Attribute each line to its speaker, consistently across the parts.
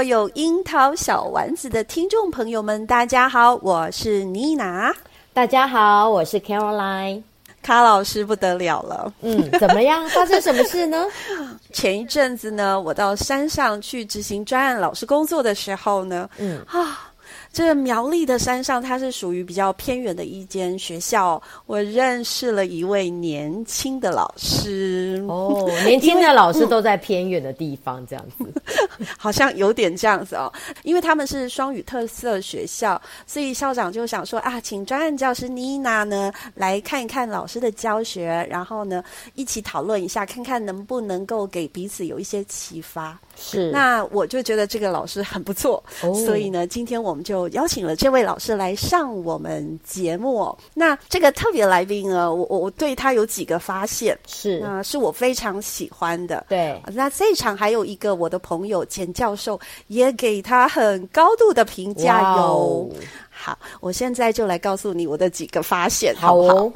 Speaker 1: 所有樱桃小丸子的听众朋友们，大家好，我是妮娜。
Speaker 2: 大家好，我是 Caroline。
Speaker 1: 卡老师不得了了，
Speaker 2: 嗯，怎么样？发生什么事呢？
Speaker 1: 前一阵子呢，我到山上去执行专案老师工作的时候呢，嗯啊。这个苗栗的山上，它是属于比较偏远的一间学校。我认识了一位年轻的老师。
Speaker 2: 哦，年轻的老师都在偏远的地方，这样子，
Speaker 1: 好像有点这样子哦。因为他们是双语特色学校，所以校长就想说啊，请专案教师妮娜呢来看一看老师的教学，然后呢一起讨论一下，看看能不能够给彼此有一些启发。
Speaker 2: 是，
Speaker 1: 那我就觉得这个老师很不错，哦、所以呢，今天我们就邀请了这位老师来上我们节目，哦。那这个特别来宾呢，我我对他有几个发现，
Speaker 2: 是，
Speaker 1: 那是我非常喜欢的。
Speaker 2: 对，
Speaker 1: 那这一场还有一个我的朋友简教授也给他很高度的评价哟。哦、好，我现在就来告诉你我的几个发现，好不好？哦，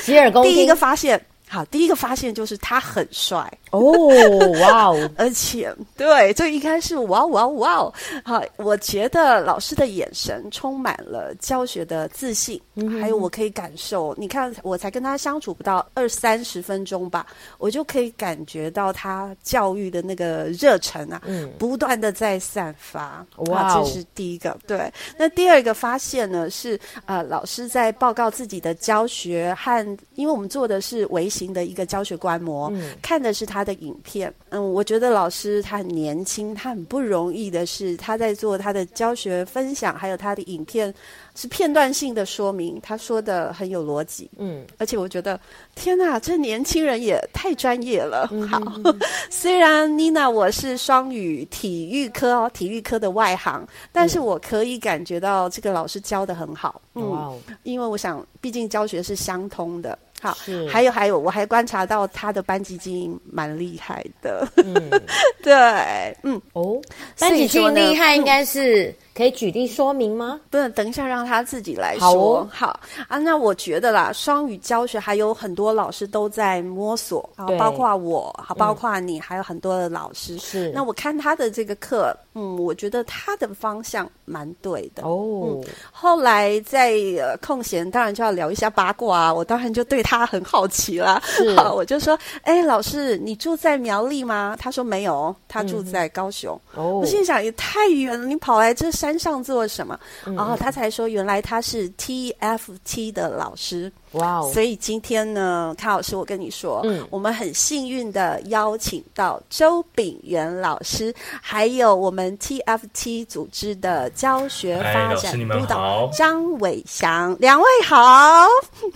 Speaker 2: 洗耳恭听。
Speaker 1: 第一个发现，好，第一个发现就是他很帅。
Speaker 2: 哦，哇哦！
Speaker 1: 而且，对，这应该是哇哇哇哦！好，我觉得老师的眼神充满了教学的自信，嗯、还有我可以感受。你看，我才跟他相处不到二三十分钟吧，我就可以感觉到他教育的那个热忱啊，嗯、不断的在散发。哇，这是第一个。对，那第二个发现呢是，呃，老师在报告自己的教学和，因为我们做的是微型的一个教学观摩，嗯、看的是他。的影片，嗯，我觉得老师他很年轻，他很不容易的是，他在做他的教学分享，还有他的影片是片段性的说明，他说的很有逻辑，嗯，而且我觉得天哪，这年轻人也太专业了。嗯、好，虽然妮娜我是双语体育科哦，体育科的外行，但是我可以感觉到这个老师教的很好，嗯，因为我想，毕竟教学是相通的。好，还有还有，我还观察到他的班级经营蛮厉害的。嗯，对，嗯，
Speaker 2: 哦，班级经营厉害应该是。嗯可以举例说明吗？
Speaker 1: 不能，等一下让他自己来说。好，哦、好啊，那我觉得啦，双语教学还有很多老师都在摸索，啊对，包括我，好，包括你，嗯、还有很多的老师。是，那我看他的这个课，嗯，我觉得他的方向蛮对的。哦、嗯，后来在呃空闲，当然就要聊一下八卦啊，我当然就对他很好奇啦。是，好，我就说，哎，老师，你住在苗栗吗？他说没有，他住在高雄。我心想也太远了，你跑来这。山上做什么？然后、他才说，原来他是 TFT 的老师。哇哦！所以今天呢，康老师，我跟你说，嗯，我们很幸运的邀请到周炳元老师，还有我们 TFT 组织的教学发展督导张伟祥，两位好，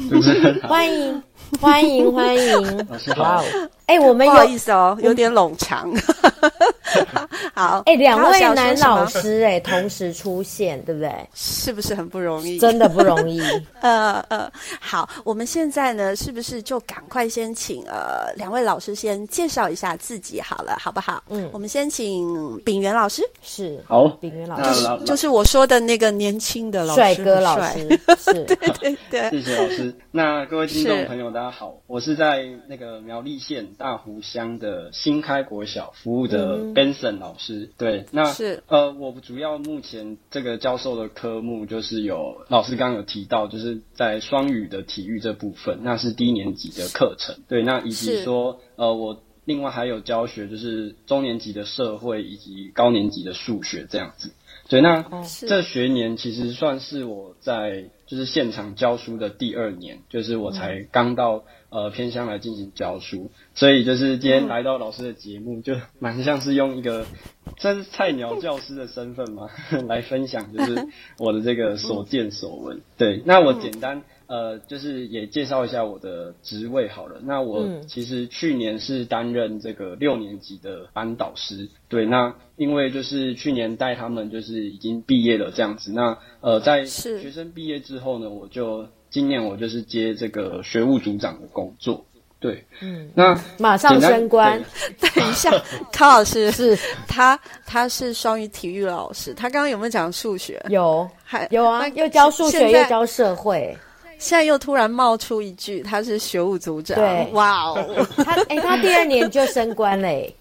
Speaker 2: 欢迎。欢迎欢迎，老师好！哎，我们
Speaker 1: 不好意思哦，有点冗长。好，
Speaker 3: 哎，两位男老师哎，同时出现，对不对？
Speaker 1: 是不是很不容易？
Speaker 3: 真的不容易。
Speaker 1: 呃呃，好，我们现在呢，是不是就赶快先请呃两位老师先介绍一下自己好了，好不好？嗯，我们先请秉元老师，
Speaker 3: 是
Speaker 4: 好，
Speaker 3: 秉元老师
Speaker 1: 就是就是我说的那个年轻的老
Speaker 3: 师，帅哥老师，是，
Speaker 1: 对对对，
Speaker 4: 谢谢老师。那各位听众朋友，大家好，我是在那个苗栗县大湖乡的新开国小服务的 Benson 老师。对，那
Speaker 1: 是
Speaker 4: 呃，我主要目前这个教授的科目就是有老师刚刚有提到，就是在双语的体育这部分，那是低年级的课程。对，那以及说呃，我另外还有教学，就是中年级的社会以及高年级的数学这样子。对，那这学年其实算是我在就是现场教书的第二年，就是我才刚到呃偏乡来进行教书，所以就是今天来到老师的节目，就蛮像是用一个 算是菜鸟教师的身份嘛，来分享就是我的这个所见所闻。对，那我简单。呃，就是也介绍一下我的职位好了。那我其实去年是担任这个六年级的班导师。对，那因为就是去年带他们就是已经毕业了这样子。那呃，在学生毕业之后呢，我就今年我就是接这个学务组长的工作。对，嗯，那
Speaker 3: 马上升官。
Speaker 1: 等一下，康老师是他，他是双语体育老师。他刚刚有没有讲数学？
Speaker 3: 有，
Speaker 1: 还
Speaker 3: 有啊，又教数学又教社会。
Speaker 1: 现在又突然冒出一句，他是学务组长。
Speaker 3: 对，
Speaker 1: 哇哦，
Speaker 3: 他哎、欸，他第二年就升官嘞。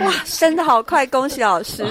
Speaker 1: 哇，升的好快，恭喜老师！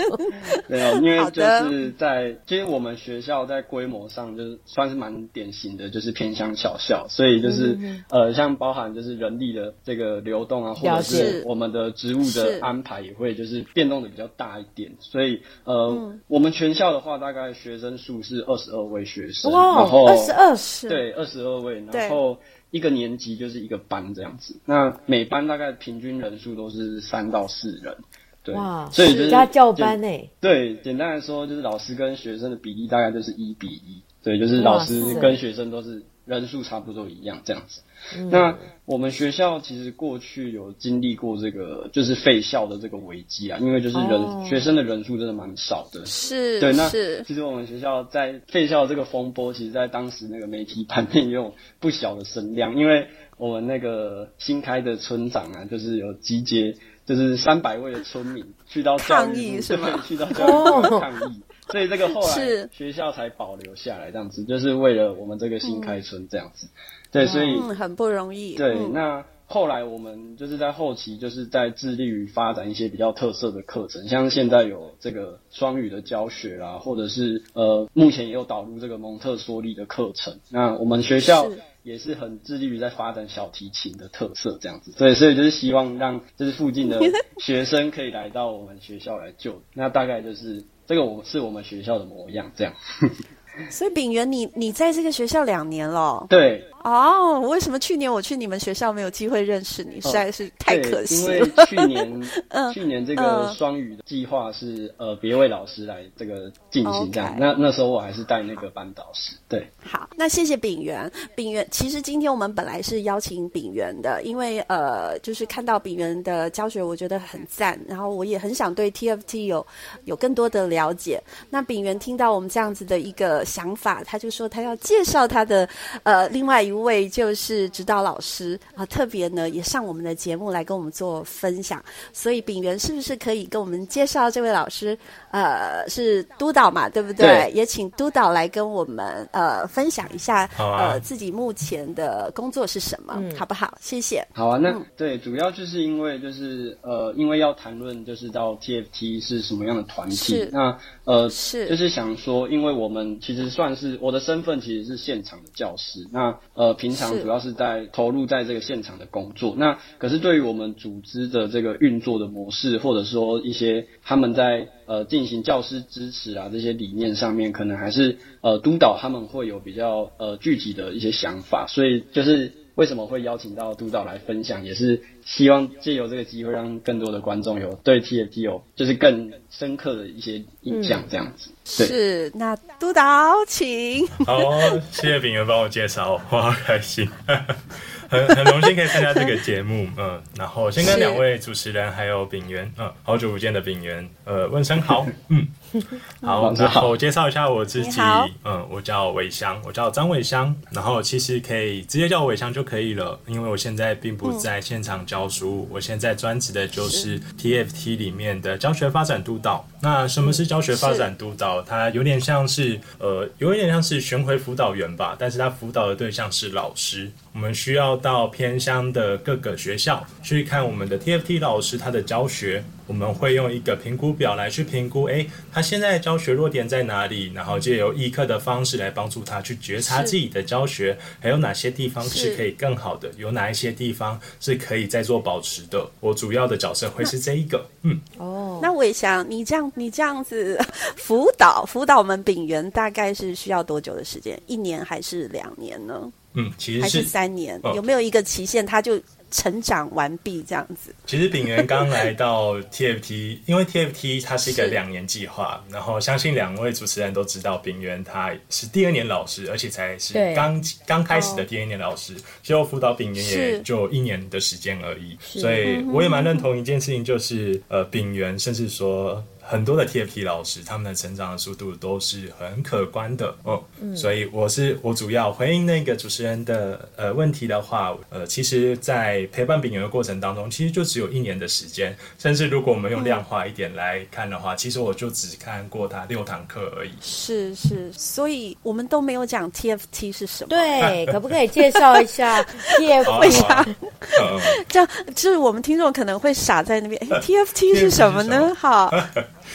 Speaker 4: 没有，因为就是在其实我们学校在规模上就是算是蛮典型的，就是偏乡小校，所以就是、嗯、呃，像包含就是人力的这个流动啊，或者是我们的职务的安排也会就是变动的比较大一点，所以呃、嗯，我们全校的话大概学生数是二十二位学生，
Speaker 3: 哇，
Speaker 4: 然后
Speaker 3: 二十二是，
Speaker 4: 对，二十二位，然后。一个年级就是一个班这样子，那每班大概平均人数都是三到四人，对，所以就是
Speaker 3: 家教班诶。
Speaker 4: 对，简单来说就是老师跟学生的比例大概就是一比一，对，就是老师跟学生都是。人数差不多一样，这样子。嗯。那我们学校其实过去有经历过这个，就是废校的这个危机啊，因为就是人、哦、学生的人数真的蛮少的。
Speaker 1: 是，
Speaker 4: 对。那其实我们学校在废校这个风波，其实在当时那个媒体版面也有不小的声量，因为我们那个新开的村长啊，就是有集结，就是三百位的村民去到教育
Speaker 1: 抗议是吗？
Speaker 4: 去到教育部抗议。哦所以这个 后来学校才保留下来，这样子就是为了我们这个新开村这样子。对，所以
Speaker 1: 很不容易。
Speaker 4: 对，那后来我们就是在后期，就是在致力于发展一些比较特色的课程，像现在有这个双语的教学啦，或者是呃，目前也有导入这个蒙特梭利的课程。那我们学校也是很致力于在发展小提琴的特色这样子。对，所以就是希望让就是附近的学生可以来到我们学校来就，那大概就是。这个我是我们学校的模样，这样。
Speaker 1: 所以秉元，你你在这个学校两年了。
Speaker 4: 对。
Speaker 1: 哦，为什么去年我去你们学校没有机会认识你？实在是太可惜了。
Speaker 4: 因为去年，去年这个双语的计划是呃别位老师来这个进行这样。Okay. 那那时候我还是带那个班导师。对。
Speaker 1: 好，那谢谢秉元。秉元，其实今天我们本来是邀请秉元的，因为呃，就是看到秉元的教学，我觉得很赞，然后我也很想对 TFT 有有更多的了解。那秉元听到我们这样子的一个想法，他就说他要介绍他的呃另外一。一位就是指导老师啊，特别呢也上我们的节目来跟我们做分享，所以秉元是不是可以跟我们介绍这位老师？呃，是督导嘛，对不对？对，也请督导来跟我们呃分享一下，啊，呃自己目前的工作是什么，嗯，好不好？谢谢。
Speaker 4: 好啊，那，嗯，对，主要就是因为就是呃，因为要谈论就是到 TFT 是什么样的团体，那呃是就是想说，因为我们其实算是我的身份其实是现场的教师，那。呃，平常主要是在投入在这个现场的工作。那可是对于我们组织的这个运作的模式，或者说一些他们在呃进行教师支持啊这些理念上面，可能还是呃督导他们会有比较呃具体的一些想法。所以就是为什么会邀请到督导来分享，也是希望借由这个机会，让更多的观众有对 TFT 有就是更深刻的一些印象，这样子。嗯
Speaker 1: 是，那督导请。
Speaker 5: 好，谢谢炳源帮我介绍，我好开心。很很荣幸可以参加这个节目，嗯，然后先跟两位主持人还有秉源，嗯，好久不见的秉源，呃，问声好，嗯，好，然后介绍一下我自己，嗯，我叫伟翔，我叫张伟翔，然后其实可以直接叫我伟翔就可以了，因为我现在并不在现场教书，嗯、我现在专职的就是 TFT 里面的教学发展督导。那什么是教学发展督导？它有点像是，呃，有一点像是巡回辅导员吧，但是它辅导的对象是老师。我们需要到偏乡的各个学校去看我们的 TFT 老师他的教学。我们会用一个评估表来去评估，诶，他现在的教学弱点在哪里？然后借由议课的方式来帮助他去觉察自己的教学，还有哪些地方是可以更好的？有哪一些地方是可以再做保持的？我主要的角色会是这一个，嗯，哦，
Speaker 1: 那我也想你这样，你这样子 辅导辅导我们秉元，大概是需要多久的时间？一年还是两年呢？
Speaker 5: 嗯，其实是
Speaker 1: 还是三年，哦，有没有一个期限？他就。成长完毕这样子。
Speaker 5: 其实秉元刚来到 TFT，因为 TFT 它是一个两年计划，然后相信两位主持人都知道，秉元他是第二年老师，而且才是刚刚开始的第二年老师，所以我辅导秉元也就一年的时间而已，所以我也蛮认同一件事情，就是呃，秉元甚至说。很多的 TFT 老师，他们的成长的速度都是很可观的哦。嗯，所以我是我主要回应那个主持人的呃问题的话，呃，其实，在陪伴秉元的过程当中，其实就只有一年的时间。甚至如果我们用量化一点来看的话，嗯，其实我就只看过他六堂课而已。
Speaker 1: 是是，所以我们都没有讲 TFT 是什么。
Speaker 3: 对，可不可以介绍一下 TFT？为啥？
Speaker 1: 这样就是我们听众可能会傻在那边。哎，TFT 是什么呢？好。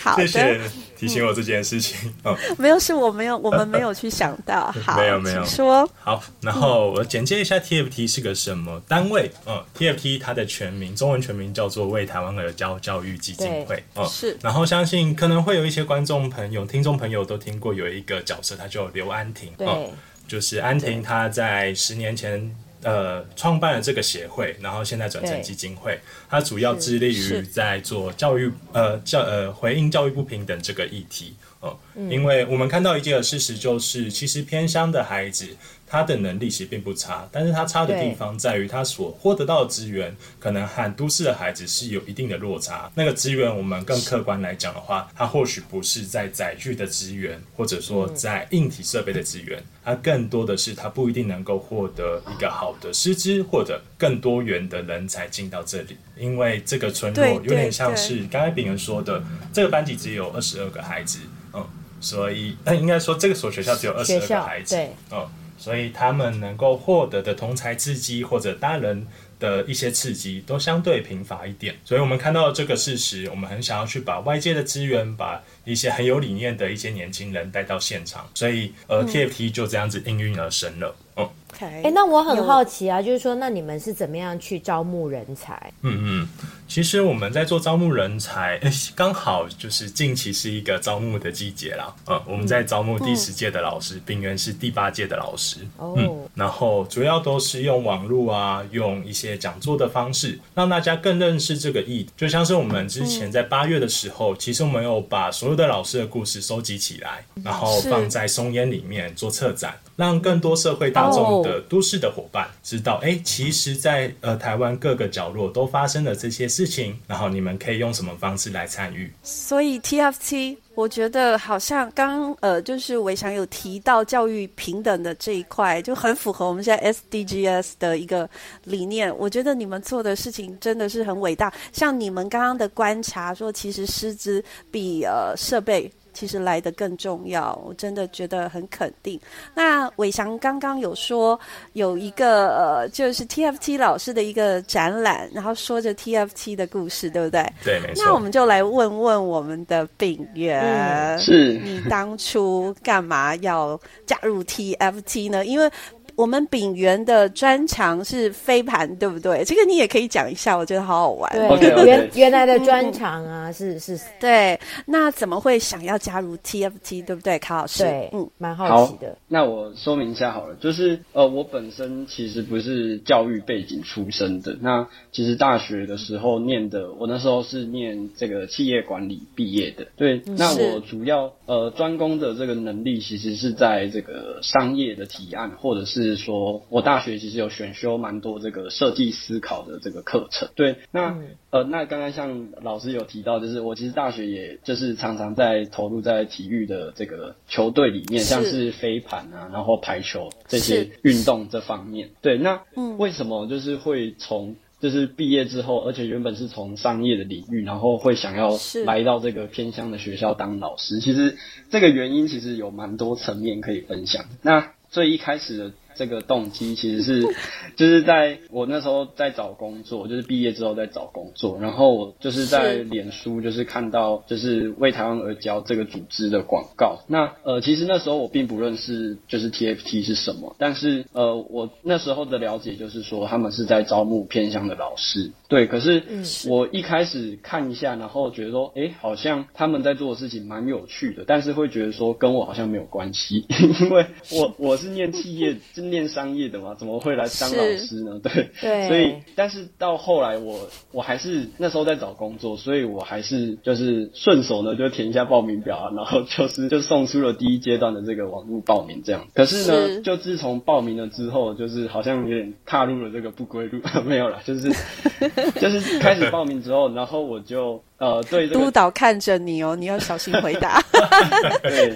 Speaker 1: 好的，
Speaker 5: 谢谢提醒我这件事情。嗯，哦、
Speaker 1: 没有，是我没有，我们没有去想到。好，
Speaker 5: 没有，没有说好。然后我简介一下 TFT 是个什么单位。嗯，TFT 它的全名，中文全名叫做为台湾而教教育基金会。嗯，是。然后相信可能会有一些观众朋友、听众朋友都听过有一个角色，他叫刘安婷。对、嗯，就是安婷，她在十年前。呃，创办了这个协会，然后现在转成基金会，它主要致力于在做教育，呃，教呃回应教育不平等这个议题。哦、呃嗯，因为我们看到一件事实，就是其实偏乡的孩子。他的能力其实并不差，但是他差的地方在于他所获得到的资源，可能和都市的孩子是有一定的落差。那个资源，我们更客观来讲的话，它或许不是在载具的资源，或者说在硬体设备的资源，它更多的是他不一定能够获得一个好的师资，或者更多元的人才进到这里。因为这个村落有点像是刚才秉元说的，这个班级只有二十二个孩子，嗯，所以那 应该说这个所学校只有二十二个孩子，对，嗯。所以他们能够获得的同才刺激或者大人的一些刺激都相对贫乏一点，所以我们看到这个事实，我们很想要去把外界的资源，把一些很有理念的一些年轻人带到现场，所以呃，TFT 就这样子应运而生了。嗯，
Speaker 3: 哎、okay，那我很好奇啊，就是说，那你们是怎么样去招募人才？
Speaker 5: 嗯嗯。其实我们在做招募人才，刚好就是近期是一个招募的季节啦。嗯，我们在招募第十届的老师，秉、嗯、元是第八届的老师。哦，嗯，然后主要都是用网络啊，用一些讲座的方式，让大家更认识这个议题。就像是我们之前在八月的时候、嗯，其实我们有把所有的老师的故事收集起来，然后放在松烟里面做策展，让更多社会大众的都市的伙伴知道，哎、哦，其实在呃台湾各个角落都发生了这些事情，然后你们可以用什么方式来参与？
Speaker 1: 所以 TFT，我觉得好像刚呃，就是伟翔有提到教育平等的这一块，就很符合我们现在 SDGs 的一个理念。我觉得你们做的事情真的是很伟大。像你们刚刚的观察说，其实师资比呃设备。其实来的更重要，我真的觉得很肯定。那伟翔刚刚有说有一个呃，就是 TFT 老师的一个展览，然后说着 TFT 的故事，对不对？
Speaker 5: 对，没错。
Speaker 1: 那我们就来问问我们的秉源，
Speaker 4: 嗯，是
Speaker 1: 你当初干嘛要加入 TFT 呢？因为我们丙元的专长是飞盘，对不对？这个你也可以讲一下，我觉得好好玩。
Speaker 3: 对.原原来的专长啊，是是，
Speaker 1: 对。那怎么会想要加入 TFT，对不对，卡老师？
Speaker 3: 对，嗯，蛮好奇的。
Speaker 4: 那我说明一下好了，就是呃，我本身其实不是教育背景出身的。那其实大学的时候念的，我那时候是念这个企业管理毕业的。对，那我主要呃专攻的这个能力，其实是在这个商业的提案或者是。是说我大学其实有选修蛮多这个设计思考的这个课程。对，那、嗯、呃，那刚刚像老师有提到，就是我其实大学也就是常常在投入在体育的这个球队里面，像是飞盘啊，然后排球这些运动这方面。对，那为什么就是会从就是毕业之后，而且原本是从商业的领域，然后会想要来到这个偏乡的学校当老师。其实这个原因其实有蛮多层面可以分享。那最一开始的。这个动机其实是，就是在我那时候在找工作，就是毕业之后在找工作，然后我就是在脸书就是看到就是为台湾而教这个组织的广告。那呃，其实那时候我并不认识就是 TFT 是什么，但是呃，我那时候的了解就是说他们是在招募偏乡的老师。对，可是我一开始看一下，然后觉得说，哎，好像他们在做的事情蛮有趣的，但是会觉得说跟我好像没有关系，因为我我是念企业。念商业的嘛，怎么会来当老师呢？对，对，所以但是到后来我我还是那时候在找工作，所以我还是就是顺手呢就填一下报名表啊，然后就是就送出了第一阶段的这个网络报名这样。可是呢，是就自从报名了之后，就是好像有点踏入了这个不归路，没有啦，就是 就是开始报名之后，然后我就。呃，对、这个，督
Speaker 1: 导看着你哦，你要小心回答。
Speaker 4: 对，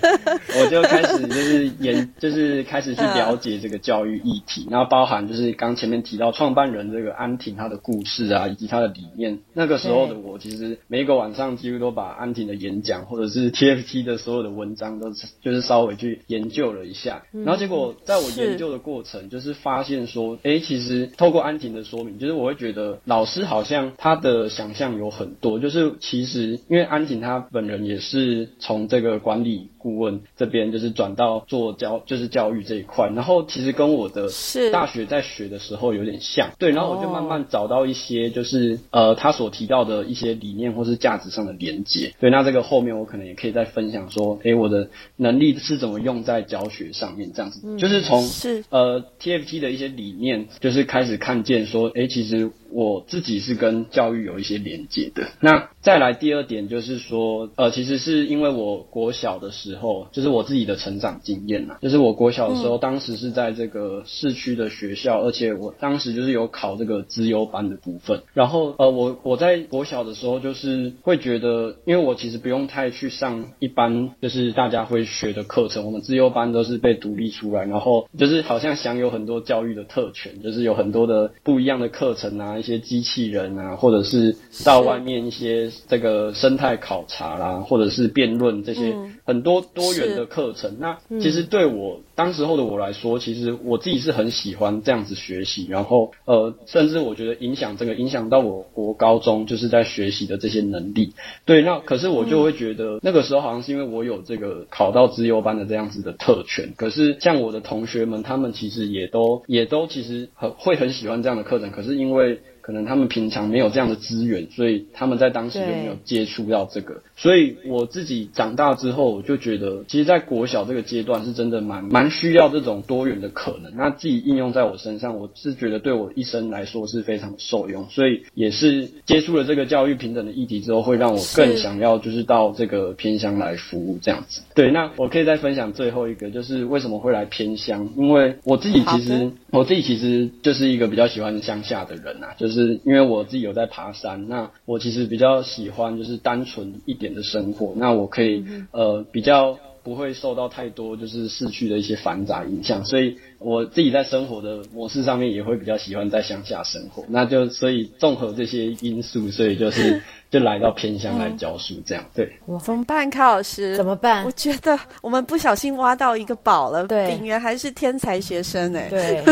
Speaker 4: 我就开始就是研，就是开始去了解这个教育议题，然后包含就是刚前面提到创办人这个安婷她的故事啊，以及她的理念。那个时候的我，其实每一个晚上几乎都把安婷的演讲或者是 TFT 的所有的文章都就是稍微去研究了一下。然后结果在我研究的过程，就是发现说，哎，其实透过安婷的说明，就是我会觉得老师好像他的想象有很多，就是。其实，因为安婷她本人也是从这个管理顾问这边，就是转到做教，就是教育这一块。然后，其实跟我的大学在学的时候有点像，对。然后我就慢慢找到一些，就是呃，他所提到的一些理念或是价值上的连接。对，那这个后面我可能也可以再分享说，诶，我的能力是怎么用在教学上面，这样子，就是从是呃 TFT 的一些理念，就是开始看见说，诶，其实。我自己是跟教育有一些连接的。那再来第二点就是说，呃，其实是因为我国小的时候，就是我自己的成长经验呐，就是我国小的时候，当时是在这个市区的学校，而且我当时就是有考这个资优班的部分。然后，呃，我我在国小的时候就是会觉得，因为我其实不用太去上一般就是大家会学的课程，我们资优班都是被独立出来，然后就是好像享有很多教育的特权，就是有很多的不一样的课程啊。一些机器人啊，或者是到外面一些这个生态考察啦，或者是辩论这些很多多元的课程。那其实对我当时候的我来说，其实我自己是很喜欢这样子学习，然后呃，甚至我觉得影响这个影响到我国高中就是在学习的这些能力。对，那可是我就会觉得那个时候好像是因为我有这个考到资优班的这样子的特权。可是像我的同学们，他们其实也都也都其实很会很喜欢这样的课程，可是因为可能他们平常没有这样的资源，所以他们在当时就没有接触到这个。所以我自己长大之后，我就觉得，其实，在国小这个阶段是真的蛮蛮需要这种多元的可能。那自己应用在我身上，我是觉得对我一生来说是非常受用。所以也是接触了这个教育平等的议题之后，会让我更想要就是到这个偏乡来服务这样子。对，那我可以再分享最后一个，就是为什么会来偏乡？因为我自己其实我自己其实就是一个比较喜欢乡下的人啊，就是。就是因为我自己有在爬山，那我其实比较喜欢就是单纯一点的生活，那我可以呃比较不会受到太多就是市区的一些繁杂影响，所以我自己在生活的模式上面也会比较喜欢在乡下生活，那就所以综合这些因素，所以就是 就来到偏乡来教书这样，对。
Speaker 1: 怎么办，卡老师？
Speaker 3: 怎么办？
Speaker 1: 我觉得我们不小心挖到一个宝了，对，炳元还是天才学生哎，
Speaker 3: 对，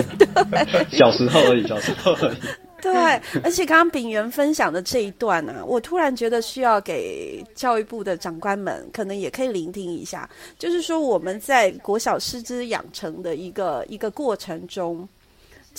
Speaker 4: 小时候而已，小时候而已。
Speaker 1: 对，而且刚刚炳源分享的这一段呢、我突然觉得需要给教育部的长官们，可能也可以聆听一下。就是说，我们在国小师资养成的一个一个过程中，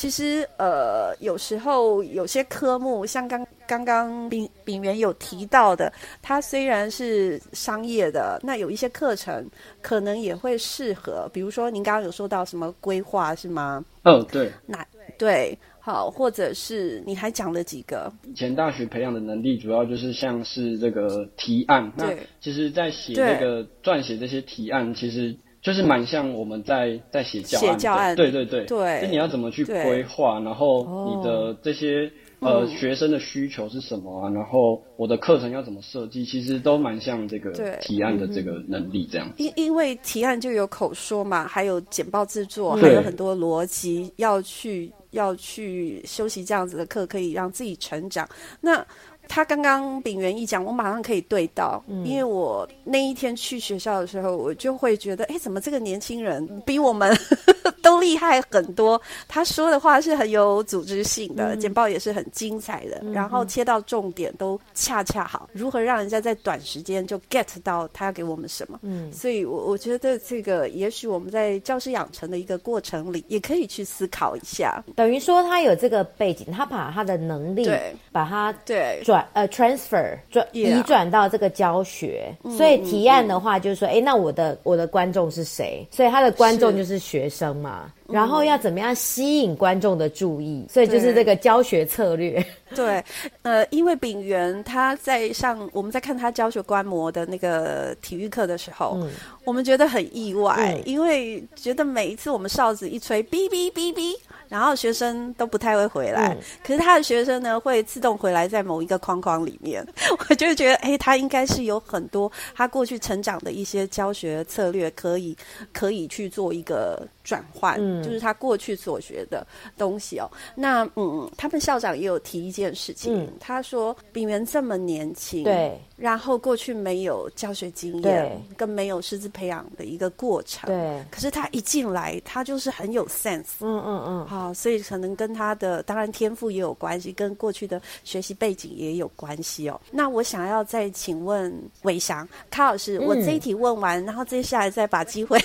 Speaker 1: 其实呃，有时候有些科目，像刚刚刚炳炳元有提到的，它虽然是商业的，那有一些课程可能也会适合。比如说，您刚刚有说到什么规划是吗？
Speaker 4: 嗯，对。
Speaker 1: 那对。好，或者是你还讲了几个？
Speaker 4: 以前大学培养的能力，主要就是像是这个提案。那其实，在写这个撰写这些提案，其实就是蛮像我们在在写教案，
Speaker 1: 写教案，
Speaker 4: 对对对
Speaker 1: 对，
Speaker 4: 就你要怎么去规划，然后你的这些。呃，学生的需求是什么啊？然后我的课程要怎么设计？其实都蛮像这个提案的这个能力这样。因
Speaker 1: 因为提案就有口说嘛，还有简报制作，还有很多逻辑要去要去修习这样子的课，可以让自己成长。那。他刚刚秉元一讲，我马上可以对到，嗯、因为我那一天去学校的时候，我就会觉得，哎，怎么这个年轻人比我们 都厉害很多？他说的话是很有组织性的，嗯、简报也是很精彩的，嗯、然后切到重点都恰恰好。如何让人家在短时间就 get 到他要给我们什么？嗯，所以我我觉得这个也许我们在教师养成的一个过程里，也可以去思考一下。
Speaker 3: 等于说他有这个背景，他把他的能力对把他对转。呃，transfer 转移转到这个教学.所以提案的话就是说，哎、那我的我的观众是谁？所以他的观众就是学生嘛。然后要怎么样吸引观众的注意？所以就是这个教学策略。
Speaker 1: 对，呃，因为秉元他在上，我们在看他教学观摩的那个体育课的时候，嗯、我们觉得很意外、嗯，因为觉得每一次我们哨子一吹，哔哔哔哔，然后学生都不太会回来、嗯。可是他的学生呢，会自动回来在某一个框框里面。我就觉得，哎，他应该是有很多他过去成长的一些教学策略，可以可以去做一个转换。嗯就是他过去所学的东西哦。那嗯，他们校长也有提一件事情，嗯、他说秉元这么年轻，
Speaker 3: 对，
Speaker 1: 然后过去没有教学经验，对，更没有师资培养的一个过程，
Speaker 3: 对。
Speaker 1: 可是他一进来，他就是很有 sense，
Speaker 3: 嗯嗯嗯，
Speaker 1: 好，所以可能跟他的当然天赋也有关系，跟过去的学习背景也有关系哦。那我想要再请问伟翔卡老师，我这一题问完，嗯、然后接下来再把机会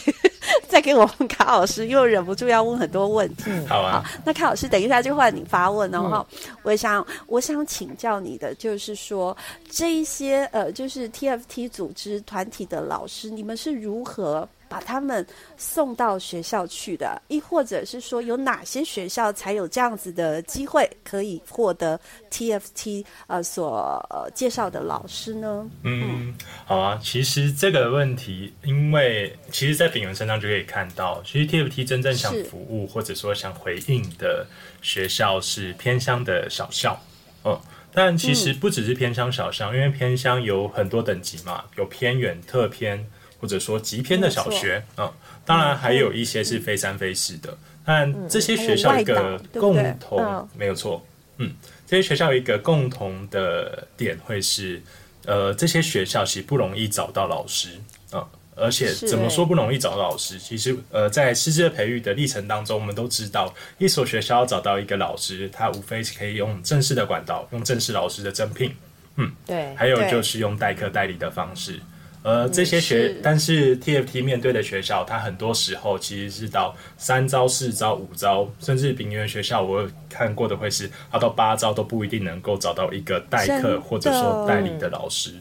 Speaker 1: 再给我们卡老师，又忍不住。要问很多问题，
Speaker 5: 好啊。
Speaker 1: 好，那卡老师，等一下就换你发问哦。哈、嗯，我想，我想请教你的，就是说，这一些呃，就是 TFT 组织团体的老师，你们是如何？把他们送到学校去的，亦或者是说有哪些学校才有这样子的机会可以获得 TFT 呃所呃介绍的老师呢？
Speaker 5: 嗯，好啊。其实这个问题，因为其实，在秉文身上就可以看到，其实 TFT 真正想服务或者说想回应的学校是偏乡的小校，嗯，但其实不只是偏乡小校，嗯，因为偏乡有很多等级嘛，有偏远、特偏。或者说极偏的小学，嗯，当然还有一些是非三非四的，但这些学校一个共同、嗯、没有错，嗯，这些学校一个共同的点会是，呃，这些学校其实不容易找到老师，嗯，而且怎么说不容易找到老师？其实，呃，在师资的培育的历程当中，我们都知道，一所学校要找到一个老师，他无非是可以用正式的管道，用正式老师的征聘，嗯，
Speaker 3: 对，
Speaker 5: 还有就是用代课代理的方式。呃，这些学，是但是 TFT 面对的学校，它很多时候其实是到三招、四招、五招，甚至秉元学校，我有看过的会是，它到八招都不一定能够找到一个代课或者说代理的老师。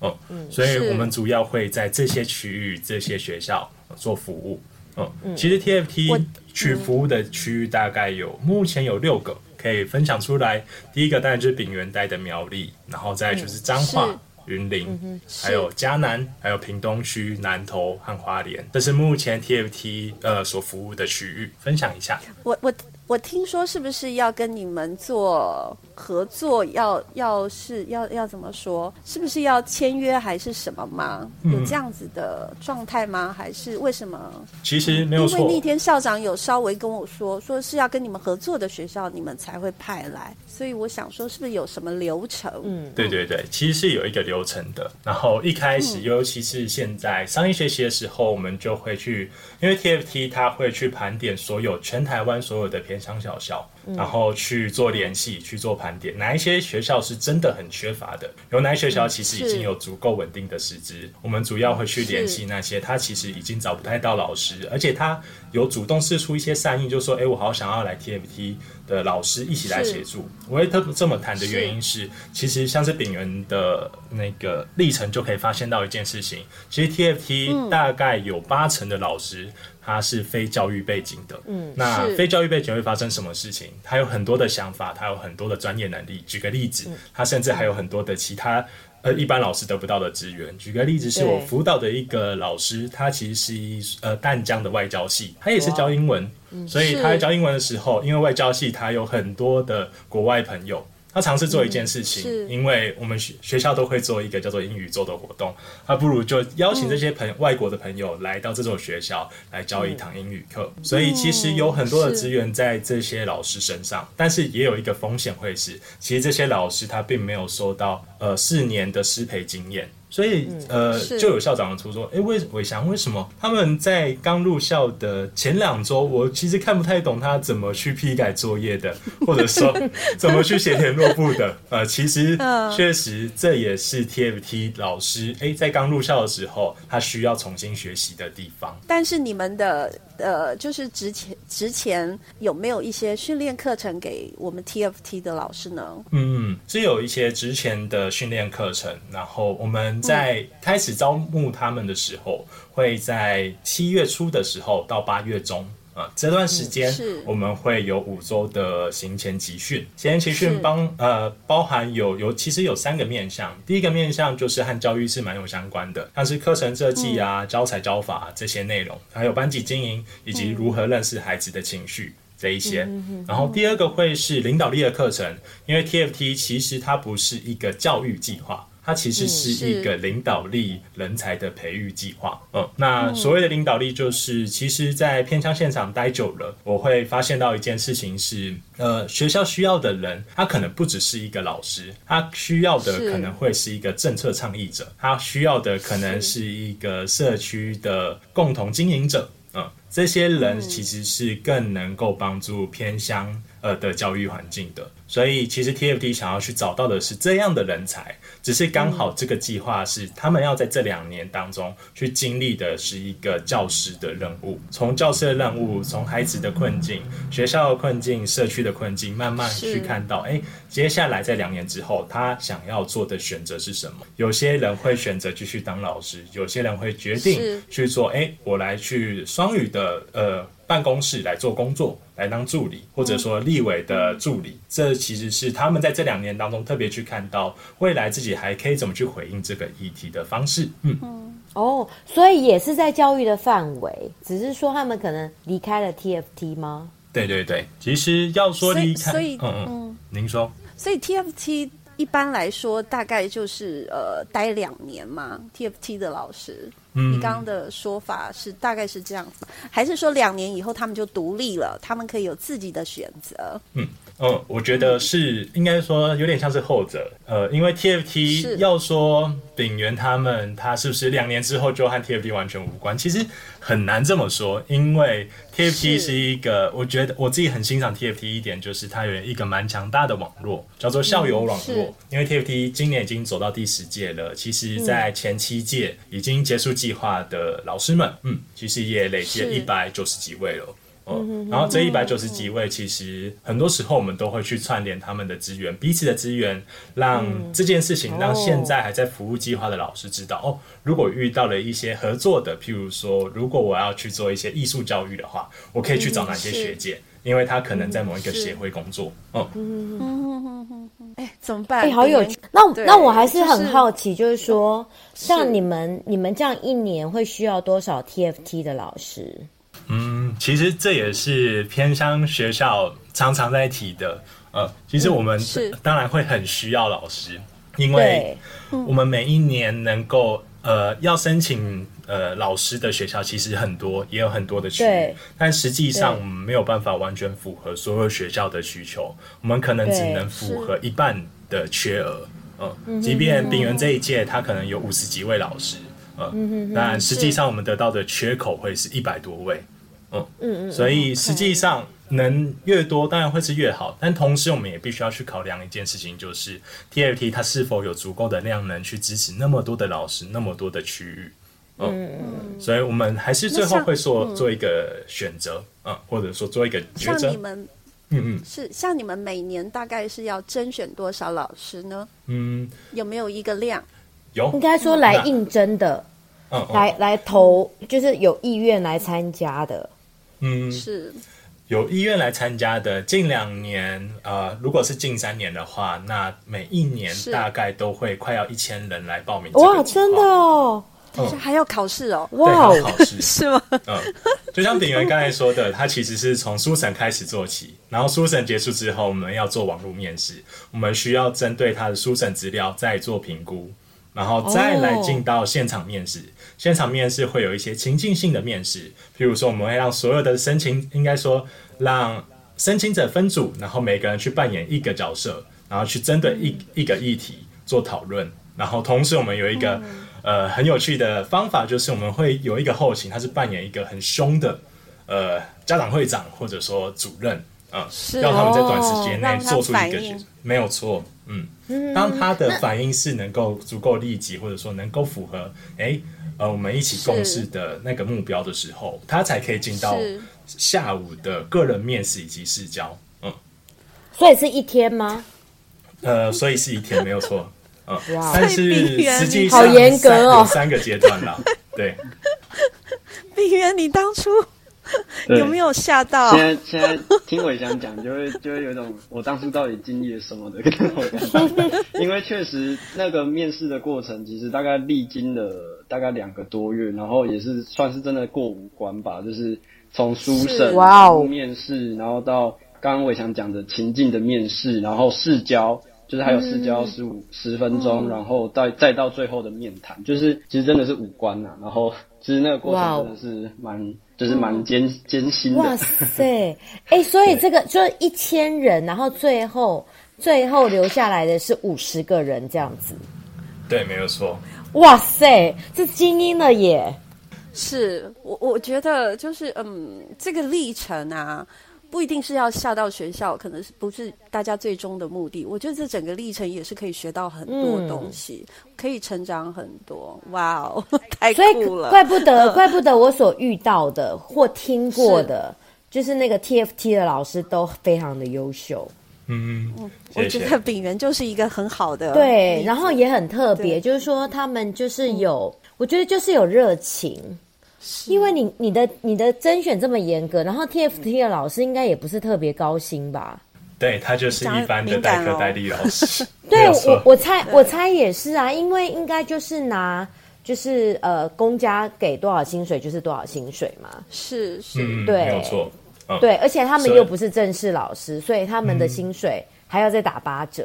Speaker 5: 嗯，嗯，所以我们主要会在这些区域、这些学校做服务。嗯，嗯其实 TFT 去服务的区域大概有，目前有六个可以分享出来。第一个当然就是丙元带的苗栗，然后再就是彰化。嗯云林、嗯，还有嘉南，还有屏东区南投和花莲，这是目前 TFT 呃所服务的区域，分享一下。
Speaker 1: 我我我听说是不是要跟你们做？合作要要是要要怎么说？是不是要签约还是什么吗？有这样子的状态吗？还是为什么？
Speaker 5: 其实没有错。
Speaker 1: 因为那天校长有稍微跟我说，说是要跟你们合作的学校，你们才会派来。所以我想说，是不是有什么流程？嗯，
Speaker 5: 对对对，其实是有一个流程的。然后一开始，嗯、尤其是现在上一学期的时候，我们就会去，因为 TFT 它会去盘点所有全台湾所有的偏乡小校。然后去做联系，去做盘点，哪一些学校是真的很缺乏的？有哪些学校其实已经有足够稳定的师资？我们主要会去联系那些他其实已经找不太到老师，而且他有主动试出一些善意，就说：“哎，我好想要来 TFT 的老师一起来协助。”我会特这么谈的原因是，是其实像是秉元的那个历程就可以发现到一件事情，其实 TFT 大概有八成的老师。他是非教育背景的，嗯，那非教育背景会发生什么事情？他有很多的想法，他有很多的专业能力。举个例子，他甚至还有很多的其他呃一般老师得不到的资源。举个例子，是我辅导的一个老师，他其实是一呃淡江的外交系，他也是教英文，所以他在教英文的时候，因为外交系他有很多的国外朋友。他尝试做一件事情，嗯、因为我们学学校都会做一个叫做英语周的活动，他不如就邀请这些朋外国的朋友来到这所学校来教一堂英语课。嗯、所以其实有很多的资源在这些老师身上，但是也有一个风险会是，其实这些老师他并没有收到呃四年的师培经验。所以，呃，就有校长的出说，哎，为伟翔为什么他们在刚入校的前两周，我其实看不太懂他怎么去批改作业的，或者说怎么去写联络簿的。呃，其实确实这也是 TFT 老师，哎，在刚入校的时候，他需要重新学习的地方。
Speaker 1: 但是你们的。呃，就是之前之前有没有一些训练课程给我们 TFT 的老师呢？
Speaker 5: 嗯，是有一些之前的训练课程，然后我们在开始招募他们的时候，嗯、会在七月初的时候到八月中。啊，这段时间我们会有五周的行前集训，行前集训帮呃包含有有其实有三个面向，第一个面向就是和教育是蛮有相关的，像是课程设计啊、嗯、教材教法、啊、这些内容，还有班级经营以及如何认识孩子的情绪、嗯、这一些。然后第二个会是领导力的课程，因为 TFT 其实它不是一个教育计划。它其实是一个领导力人才的培育计划。嗯，那所谓的领导力，就是其实，在偏乡现场待久了，我会发现到一件事情是，呃，学校需要的人，他可能不只是一个老师，他需要的可能会是一个政策倡议者，他需要的可能是一个社区的共同经营者。嗯，这些人其实是更能够帮助偏乡呃的教育环境的。所以，其实 TFT 想要去找到的是这样的人才。只是刚好这个计划是他们要在这两年当中去经历的是一个教师的任务，从教师的任务，从孩子的困境、学校的困境、社区的困境，慢慢去看到，哎，接下来在两年之后，他想要做的选择是什么？有些人会选择继续当老师，有些人会决定去做，哎，我来去双语的呃。办公室来做工作，来当助理，或者说立委的助理，嗯、这其实是他们在这两年当中特别去看到未来自己还可以怎么去回应这个议题的方式。嗯，嗯
Speaker 3: 哦，所以也是在教育的范围，只是说他们可能离开了 TFT 吗？
Speaker 5: 对对对，其实要说离开，
Speaker 1: 所以，
Speaker 5: 所以嗯嗯，您说，
Speaker 1: 所以 TFT 一般来说大概就是呃待两年嘛，TFT 的老师。你刚刚的说法是大概是这样子，还是说两年以后他们就独立了，他们可以有自己的选择？
Speaker 5: 嗯，哦，我觉得是应该说有点像是后者。呃，因为 TFT 要说秉元他们，他是不是两年之后就和 TFT 完全无关？其实很难这么说，因为 TFT 是一个，我觉得我自己很欣赏 TFT 一点，就是它有一个蛮强大的网络，叫做校友网络。嗯、因为 TFT 今年已经走到第十届了，其实在前七届已经结束计划的老师们，嗯，其实也累积了一百九十几位了。嗯，然后这一百九十几位，其实很多时候我们都会去串联他们的资源，彼此的资源，让这件事情让现在还在服务计划的老师知道哦。如果遇到了一些合作的，譬如说，如果我要去做一些艺术教育的话，我可以去找哪些学姐，因为他可能在某一个协会工作。嗯嗯
Speaker 1: 嗯嗯嗯。哎，怎么办？
Speaker 3: 哎，好有趣。那那我还是很好奇，就是说，像你们你们这样一年会需要多少 TFT 的老师？
Speaker 5: 嗯，其实这也是偏乡学校常常在提的。呃，其实我们当然会很需要老师，因为我们每一年能够呃要申请呃老师的学校其实很多，也有很多的区域，但实际上我们没有办法完全符合所有学校的需求，我们可能只能符合一半的缺额。嗯，即便丙元这一届他可能有五十几位老师，嗯，但实际上我们得到的缺口会是一百多位。嗯嗯嗯，所以实际上能越多当然会是越好，但同时我们也必须要去考量一件事情，就是 TFT 它是否有足够的量能去支持那么多的老师，那么多的区域。嗯嗯，所以我们还是最后会说做一个选择，嗯，或者说做一个抉择。
Speaker 1: 像你们，嗯嗯，是像你们每年大概是要甄选多少老师呢？嗯，有没有一个量？
Speaker 5: 有，
Speaker 3: 应该说来应征的，嗯，来来投，就是有意愿来参加的。
Speaker 5: 嗯，是有意愿来参加的，近两年，呃，如果是近三年的话，那每一年大概都会快要一千人来报名。
Speaker 3: 哇，真的哦，
Speaker 1: 嗯，还要考试哦，
Speaker 5: 哇，考试。
Speaker 1: 是吗？
Speaker 5: 嗯，就像炳元刚才说的，他其实是从书审开始做起，然后书审结束之后，我们要做网络面试，我们需要针对他的书审资料再做评估。然后再来进到现场面试，哦、现场面试会有一些情境性的面试，譬如说我们会让所有的申请，应该说让申请者分组，然后每个人去扮演一个角色，然后去针对一一个议题做讨论，然后同时我们有一个、嗯、呃很有趣的方法，就是我们会有一个后勤，他是扮演一个很凶的呃家长会长或者说主任。啊，要他们在短时间内做出一个决策，没有错。嗯，当他的反应是能够足够立即，或者说能够符合，哎、欸，呃，我们一起共事的那个目标的时候，他才可以进到下午的个人面试以及试教。嗯，
Speaker 3: 所以是一天吗？
Speaker 5: 呃，所以是一天，没有错。嗯，但是实际上
Speaker 3: 好严格哦，
Speaker 5: 有三个阶段了。对，
Speaker 1: 炳元，你当初。有没有吓到？
Speaker 4: 现在现在听伟翔讲，就会就会有一种我当初到底经历了什么的那种感觉。因为确实那个面试的过程，其实大概历经了大概两个多月，然后也是算是真的过五关吧。就是从书审、
Speaker 3: 哇哦
Speaker 4: 面试，然后到刚刚伟翔讲的情境的面试，然后试教，就是还有试教十五十分钟，然后再再到最后的面谈，就是其实真的是五关呐。然后其实那个过程真的是蛮。就是蛮艰艰辛的。哇
Speaker 3: 塞，哎、欸，所以这个就是一千人，然后最后最后留下来的是五十个人这样子。
Speaker 5: 对，没有错。
Speaker 3: 哇塞，这精英了耶！
Speaker 1: 是我我觉得就是嗯，这个历程啊。不一定是要下到学校，可能是不是大家最终的目的。我觉得这整个历程也是可以学到很多东西，嗯、可以成长很多。哇哦，太酷了！
Speaker 3: 怪不得，怪不得我所遇到的或听过的，是就是那个 TFT 的老师都非常的优秀。
Speaker 5: 嗯，
Speaker 1: 我觉得炳元就是一个很好的，
Speaker 3: 对，然后也很特别，就是说他们就是有，嗯、我觉得就是有热情。因为你你的你的甄选这么严格，然后 TFT 的老师应该也不是特别高薪吧？
Speaker 5: 对，他就是一般的代课代理老师。
Speaker 3: 对，我我猜我猜也是啊，因为应该就是拿就是呃公家给多少薪水就是多少薪水嘛。
Speaker 1: 是是，
Speaker 5: 嗯、
Speaker 3: 对，
Speaker 5: 没有错。嗯、
Speaker 3: 对，而且他们又不是正式老师，所以他们的薪水还要再打八折。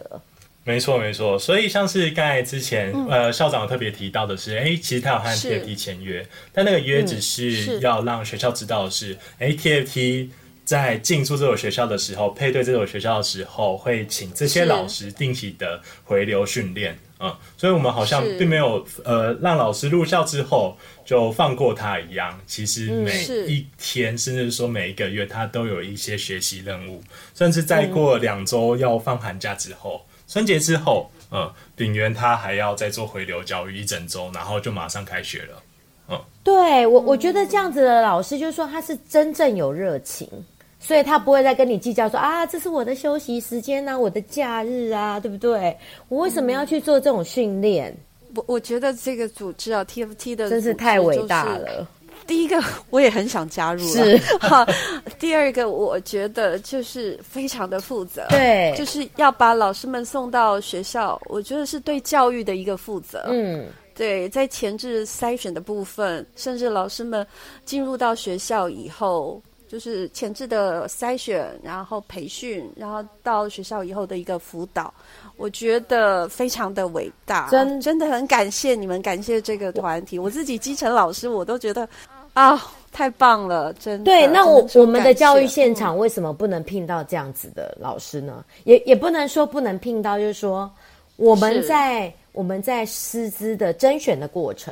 Speaker 5: 没错，没错。所以像是刚才之前，嗯、呃，校长特别提到的是，哎，其实他有和 TFT 签约，但那个约只是要让学校知道的是，哎、嗯、，TFT 在进驻这所学校的时候，配对这所学校的时候，会请这些老师定期的回流训练，是嗯，所以我们好像并没有，呃，让老师入校之后就放过他一样。其实每一天，嗯、甚至说每一个月，他都有一些学习任务，甚至再过两周要放寒假之后。嗯春节之后，嗯，丙元他还要再做回流教育一整周，然后就马上开学了。嗯，
Speaker 3: 对我，我觉得这样子的老师，就是说他是真正有热情，所以他不会再跟你计较说啊，这是我的休息时间啊，我的假日啊，对不对？我为什么要去做这种训练？
Speaker 1: 我我觉得这个组织啊，TFT 的
Speaker 3: 真是太伟大了。
Speaker 1: 第一个我也很想加入了，是 哈。第二个我觉得就是非常的负责，
Speaker 3: 对，
Speaker 1: 就是要把老师们送到学校，我觉得是对教育的一个负责。嗯，对，在前置筛选的部分，甚至老师们进入到学校以后，就是前置的筛选，然后培训，然后到学校以后的一个辅导。我觉得非常的伟大，真真的很感谢你们，感谢这个团体。我自己基层老师，我都觉得啊，太棒了，真的。
Speaker 3: 对，那我我们的教育现场为什么不能聘到这样子的老师呢？嗯、也也不能说不能聘到，就是说我们在我们在师资的甄选的过程，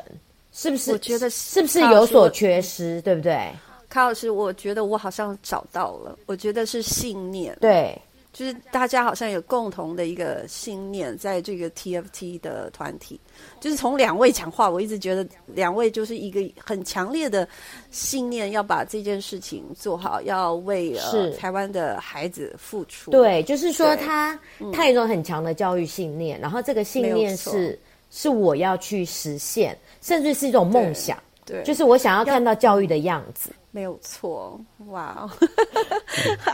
Speaker 3: 是不是？我觉得是不是有所缺失，对不对？
Speaker 1: 卡老师，我觉得我好像找到了，我觉得是信念，
Speaker 3: 对。
Speaker 1: 就是大家好像有共同的一个信念，在这个 TFT 的团体，就是从两位讲话，我一直觉得两位就是一个很强烈的信念，要把这件事情做好，要为呃台湾的孩子付出。
Speaker 3: 对，就是说他他有一种很强的教育信念，然后这个信念是是我要去实现，甚至是一种梦想。对，就是我想要看到教育的样子。
Speaker 1: 没有错，哇！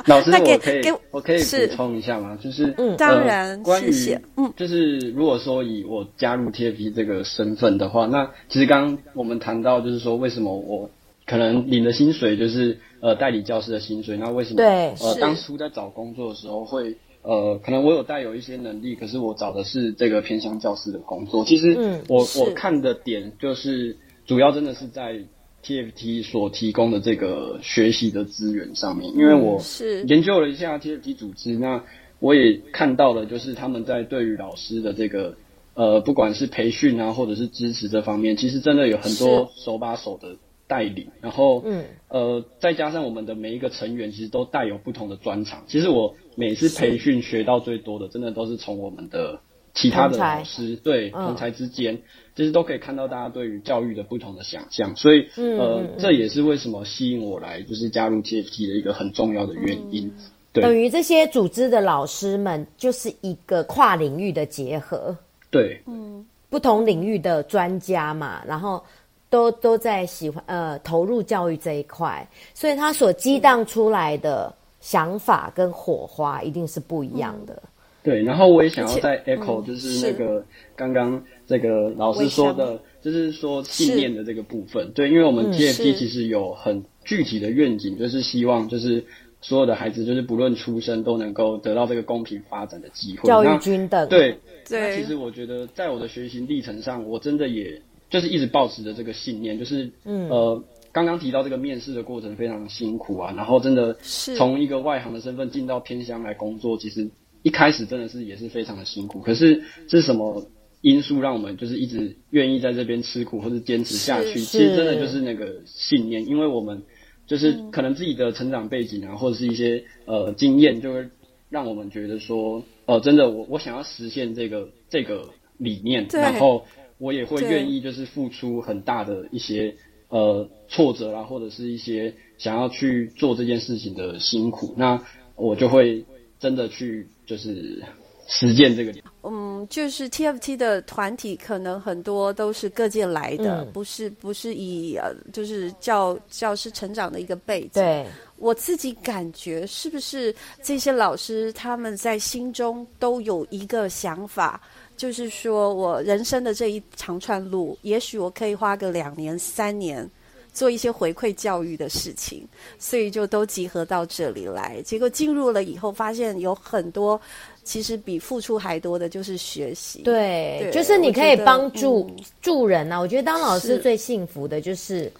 Speaker 4: 老师，我可以我可以补充一下吗？就是
Speaker 1: 嗯，当然，
Speaker 4: 关于
Speaker 1: 谢谢嗯，
Speaker 4: 就是如果说以我加入 TFP 这个身份的话，那其实刚刚我们谈到就是说，为什么我可能领的薪水就是呃代理教师的薪水，那为什么
Speaker 3: 对
Speaker 4: 呃当初在找工作的时候会呃可能我有带有一些能力，可是我找的是这个偏向教师的工作。其实我、嗯、我看的点就是主要真的是在。TFT 所提供的这个学习的资源上面，因为我是研究了一下 TFT 组织，那我也看到了，就是他们在对于老师的这个呃，不管是培训啊，或者是支持这方面，其实真的有很多手把手的带领。然后，嗯，呃，再加上我们的每一个成员，其实都带有不同的专长。其实我每次培训学到最多的，真的都是从我们的。其他的老师对同才之间，其实都可以看到大家对于教育的不同的想象，所以呃，这也是为什么吸引我来就是加入 TFT 的一个很重要的原因。对，
Speaker 3: 等于这些组织的老师们就是一个跨领域的结合，
Speaker 4: 对，
Speaker 3: 嗯，不同领域的专家嘛，然后都都在喜欢呃投入教育这一块，所以他所激荡出来的想法跟火花一定是不一样的。
Speaker 4: 对，然后我也想要再 echo，就是那个刚刚这个老师说的，就是说信念的这个部分。对，因为我们 TFT 其实有很具体的愿景，就是希望就是所有的孩子，就是不论出身都能够得到这个公平发展的机会，
Speaker 3: 教育均等。
Speaker 4: 对，对。其实我觉得在我的学习历程上，我真的也就是一直保持着这个信念，就是嗯呃，刚刚提到这个面试的过程非常辛苦啊，然后真的从一个外行的身份进到偏乡来工作，其实。一开始真的是也是非常的辛苦，可是是什么因素让我们就是一直愿意在这边吃苦或者坚持下去？其实真的就是那个信念，因为我们就是可能自己的成长背景啊，或者是一些呃经验，就会让我们觉得说，呃，真的我我想要实现这个这个理念，然后我也会愿意就是付出很大的一些呃挫折啊，或者是一些想要去做这件事情的辛苦，那我就会真的去。就是实践这个点，
Speaker 1: 嗯，就是 TFT 的团体可能很多都是各界来的，嗯、不是不是以呃，就是教教师成长的一个背景。
Speaker 3: 对，
Speaker 1: 我自己感觉是不是这些老师他们在心中都有一个想法，就是说我人生的这一长串路，也许我可以花个两年三年。做一些回馈教育的事情，所以就都集合到这里来。结果进入了以后，发现有很多其实比付出还多的，就是学习。
Speaker 3: 对，对就是你可以帮助、嗯、助人啊。我觉得当老师最幸福的就是。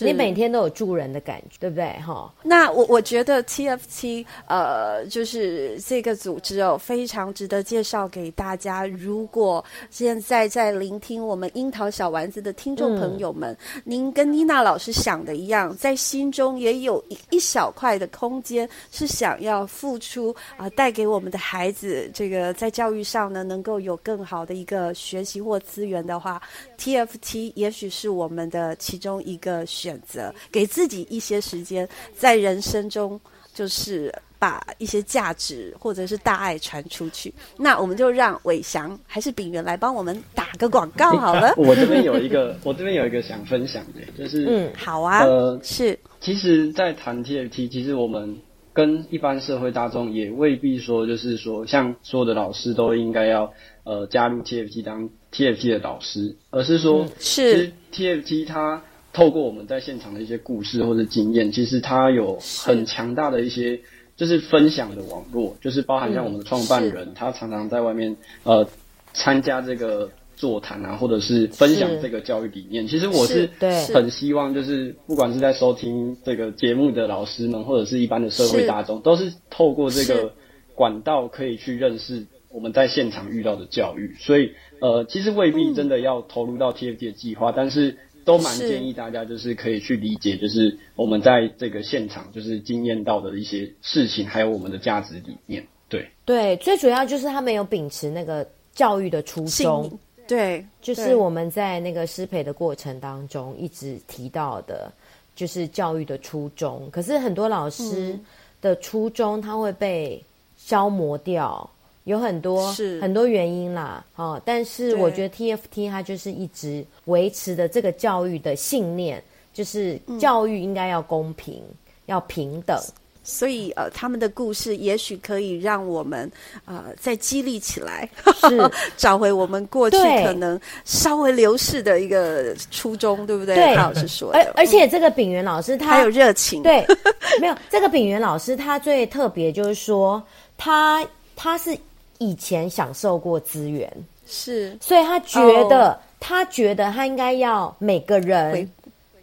Speaker 3: 你每天都有助人的感觉，对不对？哈，
Speaker 1: 那我我觉得 TFT 呃，就是这个组织哦，非常值得介绍给大家。如果现在在聆听我们樱桃小丸子的听众朋友们，嗯、您跟妮娜老师想的一样，在心中也有一一小块的空间，是想要付出啊、呃，带给我们的孩子这个在教育上呢，能够有更好的一个学习或资源的话，TFT 也许是我们的其中一个。选择给自己一些时间，在人生中就是把一些价值或者是大爱传出去。那我们就让伟翔还是秉元来帮我们打个广告好了。
Speaker 4: 我这边有一个，我这边有一个想分享的，就是
Speaker 1: 嗯，好啊，
Speaker 4: 呃，
Speaker 1: 是，
Speaker 4: 其实，在谈 TFT，其实我们跟一般社会大众也未必说，就是说，像所有的老师都应该要呃加入 TFT 当 TFT 的导师，而是说，嗯、是 TFT 它。透过我们在现场的一些故事或者经验，其实它有很强大的一些就是分享的网络，就是包含像我们的创办人，他常常在外面呃参加这个座谈啊，或者是分享这个教育理念。其实我是很希望，就是不管是在收听这个节目的老师们，或者是一般的社会大众，都是透过这个管道可以去认识我们在现场遇到的教育。所以呃，其实未必真的要投入到 TFT 的计划，但是。都蛮建议大家，就是可以去理解，就是我们在这个现场就是经验到的一些事情，还有我们的价值理念。对
Speaker 3: 对，最主要就是他没有秉持那个教育的初衷。
Speaker 1: 对，
Speaker 3: 就是我们在那个师培的过程当中一直提到的，就是教育的初衷。可是很多老师的初衷，他会被消磨掉。有很多是。很多原因啦，哦，但是我觉得 TFT 它就是一直维持的这个教育的信念，就是教育应该要公平，要平等。
Speaker 1: 所以，呃，他们的故事也许可以让我们，呃，再激励起来，
Speaker 3: 是。
Speaker 1: 找回我们过去可能稍微流逝的一个初衷，对不对？
Speaker 3: 对，
Speaker 1: 老师说
Speaker 3: 而而且这个秉元老师他
Speaker 1: 还有热情，
Speaker 3: 对，没有这个秉元老师他最特别就是说，他他是以前享受过资源，
Speaker 1: 是，
Speaker 3: 所以他觉得、哦、他觉得他应该要每个人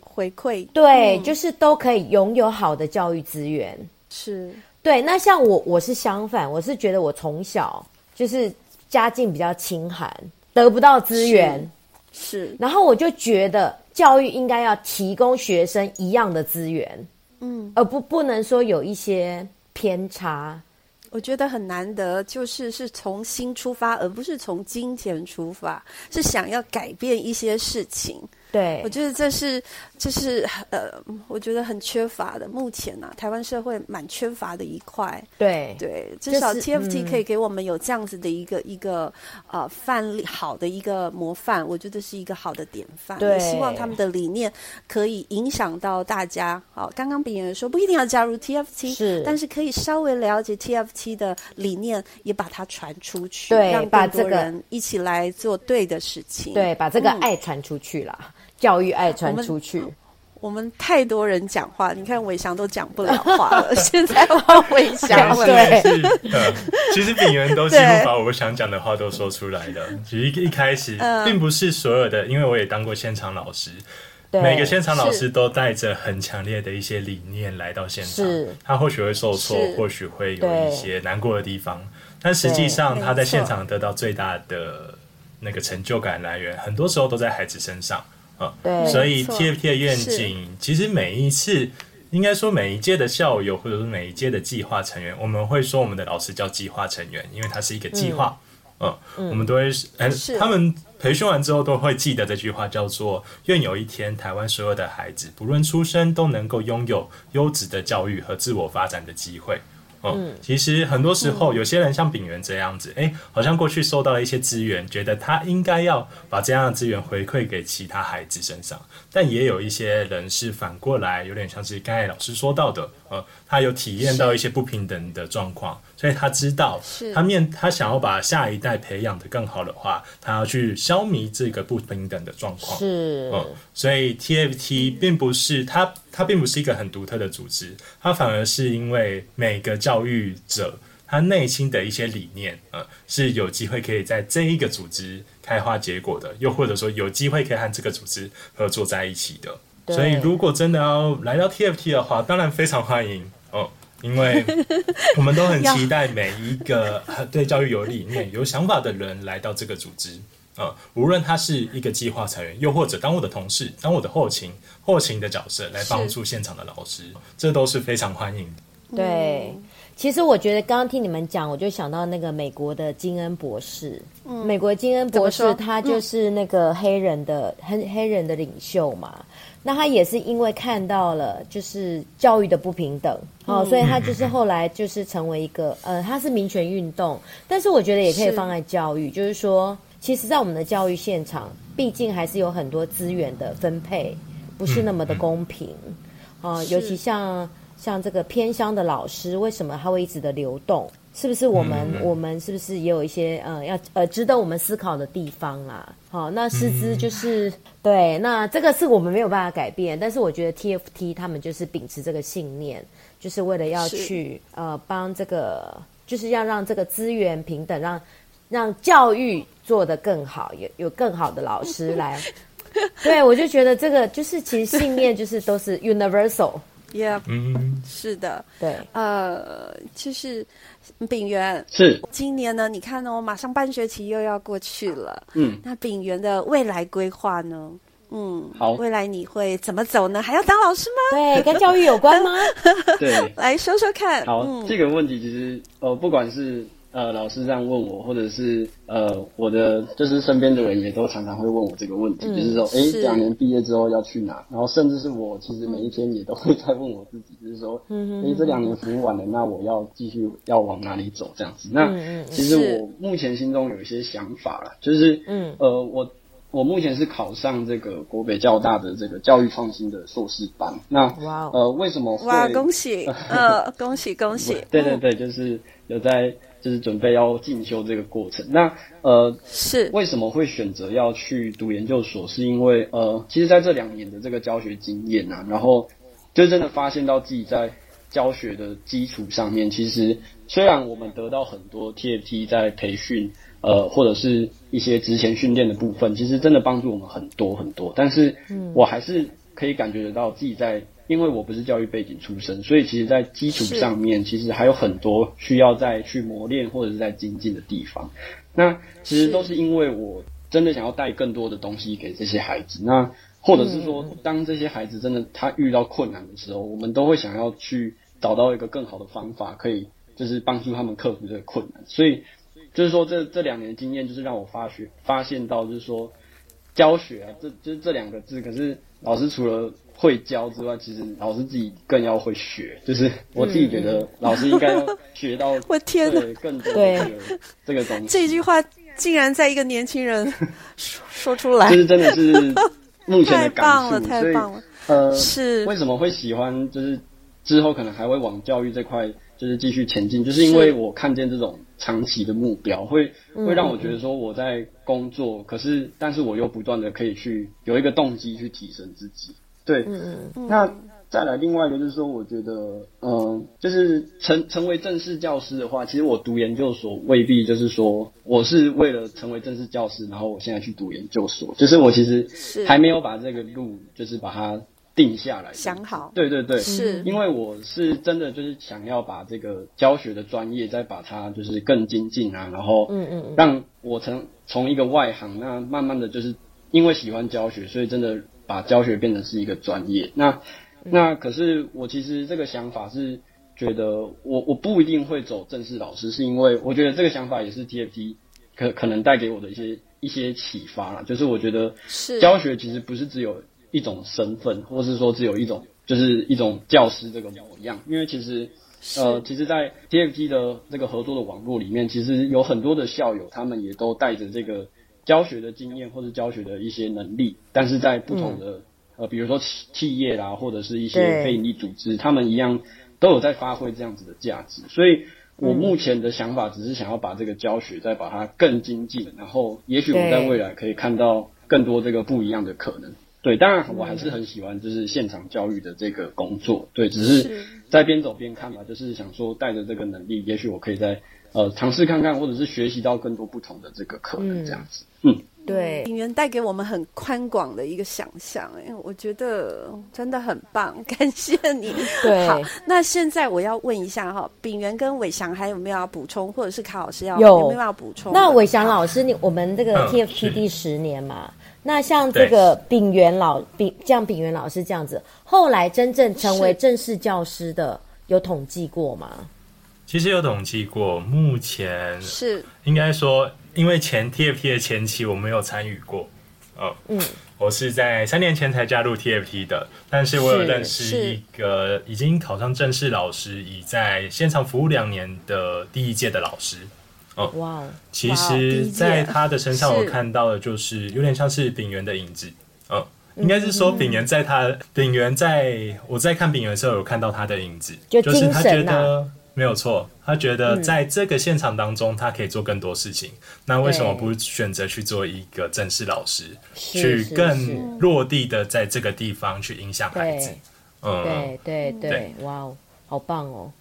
Speaker 1: 回馈，
Speaker 3: 对、嗯，就是都可以拥有好的教育资源。
Speaker 1: 是。
Speaker 3: 对，那像我，我是相反，我是觉得我从小就是家境比较清寒，得不到资源，
Speaker 1: 是，是，
Speaker 3: 然后我就觉得教育应该要提供学生一样的资源，嗯，而不不能说有一些偏差。
Speaker 1: 我觉得很难得，就是是从心出发，而不是从金钱出发，是想要改变一些事情。
Speaker 3: 对，
Speaker 1: 我觉得这是这是呃，我觉得很缺乏的。目前呢、啊，台湾社会蛮缺乏的一块。
Speaker 3: 对
Speaker 1: 对，至少 TFT 可以给我们有这样子的一个、一个呃范例，好的一个模范。我觉得是一个好的典范。
Speaker 3: 对，
Speaker 1: 希望他们的理念可以影响到大家。好，刚刚秉元说不一定要加入 TFT，
Speaker 3: 是，
Speaker 1: 但是可以稍微了解 TFT 的理念，也把它传出去，
Speaker 3: 对，
Speaker 1: 让更多人一起来做对的事情。
Speaker 3: 对，把这个爱传出去了。嗯教育爱传出去我，
Speaker 1: 们太多人讲话，你看伟翔都讲不了话了。现在换伟翔
Speaker 5: 对，其实秉元都几乎把我想讲的话都说出来了。其实一开始并不是所有的，因为我也当过现场老师，每个现场老师都带着很强烈的一些理念来到现场。他或许会受挫，或许会有一些难过的地方，但实际上他在现场得到最大的那个成就感来源，很多时候都在孩子身上。
Speaker 3: 对，
Speaker 5: 所以 TFT 的愿景，其实每一次，应该说每一届的校友，或者是每一届的计划成员，我们会说我们的老师叫计划成员，因为他是一个计划。嗯，嗯，我们都会，嗯，他们培训完之后都会记得这句话，叫做“愿有一天，台湾所有的孩子，不论出生，都能够拥有优质的教育和自我发展的机会。”嗯，其实很多时候，有些人像秉元这样子，哎、好像过去受到了一些资源，觉得他应该要把这样的资源回馈给其他孩子身上。但也有一些人是反过来，有点像是刚才老师说到的，呃，他有体验到一些不平等的状况，所以他知道，他面他想要把下一代培养的更好的话，他要去消弭这个不平等的状况。
Speaker 3: 是，
Speaker 5: 嗯，所以 TFT 并不是他。他并不是一个很独特的组织，他反而是因为每个教育者他内心的一些理念，呃，是有机会可以在这一个组织开花结果的，又或者说有机会可以和这个组织合作在一起的。所以，如果真的要来到 TFT 的话，当然非常欢迎哦，因为 我们都很期待每一个对教育有理念、有想法的人来到这个组织。呃，无论他是一个计划成员，又或者当我的同事，当我的后勤、后勤的角色来帮助现场的老师，这都是非常欢迎的。
Speaker 3: 对，其实我觉得刚刚听你们讲，我就想到那个美国的金恩博士。嗯，美国金恩博士他就是那个黑人的黑黑人的领袖嘛。那他也是因为看到了就是教育的不平等，哦，所以他就是后来就是成为一个呃，他是民权运动，但是我觉得也可以放在教育，就是说。其实，在我们的教育现场，毕竟还是有很多资源的分配不是那么的公平啊、嗯嗯呃。尤其像像这个偏乡的老师，为什么他会一直的流动？是不是我们、嗯、我们是不是也有一些呃要呃值得我们思考的地方啊？好、呃，那师资就是、嗯、对，那这个是我们没有办法改变。但是我觉得 TFT 他们就是秉持这个信念，就是为了要去呃帮这个，就是要让这个资源平等，让让教育。做得更好，有有更好的老师来，对，我就觉得这个就是其实信念就是都是 universal，yeah，
Speaker 1: 嗯，是的，
Speaker 3: 对，
Speaker 1: 呃，就是秉元
Speaker 4: 是
Speaker 1: 今年呢，你看哦，马上半学期又要过去了，嗯，那秉元的未来规划呢？嗯，好，未来你会怎么走呢？还要当老师吗？
Speaker 3: 对，跟教育有关吗？
Speaker 4: 对，
Speaker 1: 来说说看。
Speaker 4: 好，嗯、这个问题其实呃，不管是。呃，老师这样问我，或者是呃，我的就是身边的人也都常常会问我这个问题，嗯、就是说，哎，两年毕业之后要去哪？然后甚至是我其实每一天也都会在问我自己，就是说，嗯，哎，这两年服务完了，那我要继续要往哪里走？这样子。那其实我目前心中有一些想法了，就是，嗯，呃，我我目前是考上这个国北教大的这个教育创新的硕士班。那哇呃，为什么会？
Speaker 1: 哇，恭喜！呃，恭喜恭喜！
Speaker 4: 对对对，就是有在就是准备要进修这个过程。那呃是为什么会选择要去读研究所？是因为呃，其实在这两年的这个教学经验啊，然后就真的发现到自己在教学的基础上面，其实虽然我们得到很多 TFT 在培训。呃，或者是一些职前训练的部分，其实真的帮助我们很多很多。但是，我还是可以感觉得到自己在，因为我不是教育背景出身，所以其实，在基础上面，其实还有很多需要再去磨练或者是在精进的地方。那其实都是因为我真的想要带更多的东西给这些孩子。那或者是说，当这些孩子真的他遇到困难的时候，我们都会想要去找到一个更好的方法，可以就是帮助他们克服这个困难。所以。就是说这，这这两年的经验，就是让我发觉发现到，就是说教学啊，这就是这两个字。可是老师除了会教之外，其实老师自己更要会学。就是我自己觉得，老师应该要学到，
Speaker 1: 我天哪，
Speaker 4: 更多的这个这个东西。
Speaker 1: 这句话竟然在一个年轻人说说出来，
Speaker 4: 就是真的是目前的感受。
Speaker 1: 太棒了，太棒了。
Speaker 4: 呃，是为什么会喜欢？就是之后可能还会往教育这块，就是继续前进，就是因为我看见这种。长期的目标会会让我觉得说我在工作，嗯、可是但是我又不断的可以去有一个动机去提升自己。对，嗯嗯。那再来另外一个就是说，我觉得，嗯、呃，就是成成为正式教师的话，其实我读研究所未必就是说我是为了成为正式教师，然后我现在去读研究所，就是我其实还没有把这个路就是把它。定下来，
Speaker 1: 想好，
Speaker 4: 对对对，
Speaker 1: 是。
Speaker 4: 因为我是真的就是想要把这个教学的专业再把它就是更精进啊，然后嗯嗯，让我从从一个外行，那慢慢的就是因为喜欢教学，所以真的把教学变成是一个专业。那那可是我其实这个想法是觉得我我不一定会走正式老师，是因为我觉得这个想法也是 TFT 可可能带给我的一些一些启发啦，就是我觉得教学其实不是只有。一种身份，或是说只有一种，就是一种教师这个模样。因为其实，呃，其实，在 TFT 的这个合作的网络里面，其实有很多的校友，他们也都带着这个教学的经验或者教学的一些能力，但是在不同的、嗯、呃，比如说企企业啦，或者是一些非营利组织，他们一样都有在发挥这样子的价值。所以我目前的想法，只是想要把这个教学再把它更精进，然后也许我在未来可以看到更多这个不一样的可能。对，当然我还是很喜欢就是现场教育的这个工作，对，只是在边走边看吧，就是想说带着这个能力，也许我可以在呃尝试看看，或者是学习到更多不同的这个可能，这样子，嗯，
Speaker 1: 嗯对，秉元带给我们很宽广的一个想象，哎，我觉得真的很棒，感谢你。
Speaker 3: 对，
Speaker 1: 好，那现在我要问一下哈，秉元跟伟翔还有没有要补充，或者是卡老师要有，有没有要补充？
Speaker 3: 那伟翔老师，你我们这个 TFT 第十年嘛。嗯那像这个秉元老秉像秉元老师这样子，后来真正成为正式教师的，有统计过吗？
Speaker 5: 其实有统计过，目前是应该说，因为前 TFT 的前期我没有参与过，哦，嗯，我是在三年前才加入 TFT 的，但是我有认识一个已经考上正式老师，已在现场服务两年的第一届的老师。哦，哇哦！其实，在他的身上，我看到的就是有点像是秉元的影子。嗯，应该是说秉元在他秉元在我在看秉元的时候，有看到他的影子，就是他觉得没有错，他觉得在这个现场当中，他可以做更多事情。那为什么不选择去做一个正式老师，去更落地的在这个地方去影响孩子？
Speaker 3: 嗯，对对对，哇哦，好棒哦！